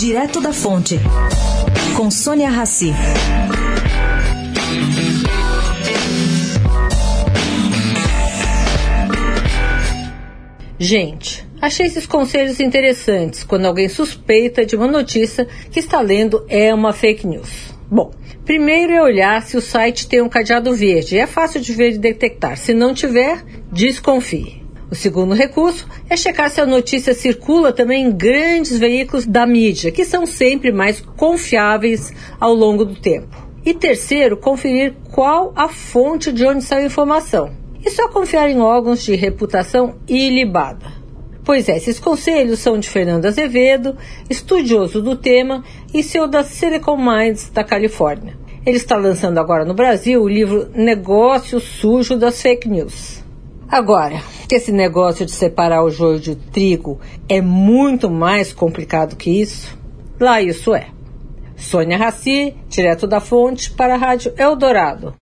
Direto da Fonte, com Sônia Rassi. Gente, achei esses conselhos interessantes quando alguém suspeita de uma notícia que está lendo é uma fake news. Bom, primeiro é olhar se o site tem um cadeado verde. É fácil de ver e detectar. Se não tiver, desconfie. O segundo recurso é checar se a notícia circula também em grandes veículos da mídia, que são sempre mais confiáveis ao longo do tempo. E terceiro, conferir qual a fonte de onde saiu a informação e só confiar em órgãos de reputação ilibada. Pois é, esses conselhos são de Fernando Azevedo, estudioso do tema e seu da Silicon Minds da Califórnia. Ele está lançando agora no Brasil o livro Negócio Sujo das Fake News. Agora, que esse negócio de separar o joio de trigo é muito mais complicado que isso, lá isso é. Sônia Raci, direto da fonte, para a Rádio Eldorado.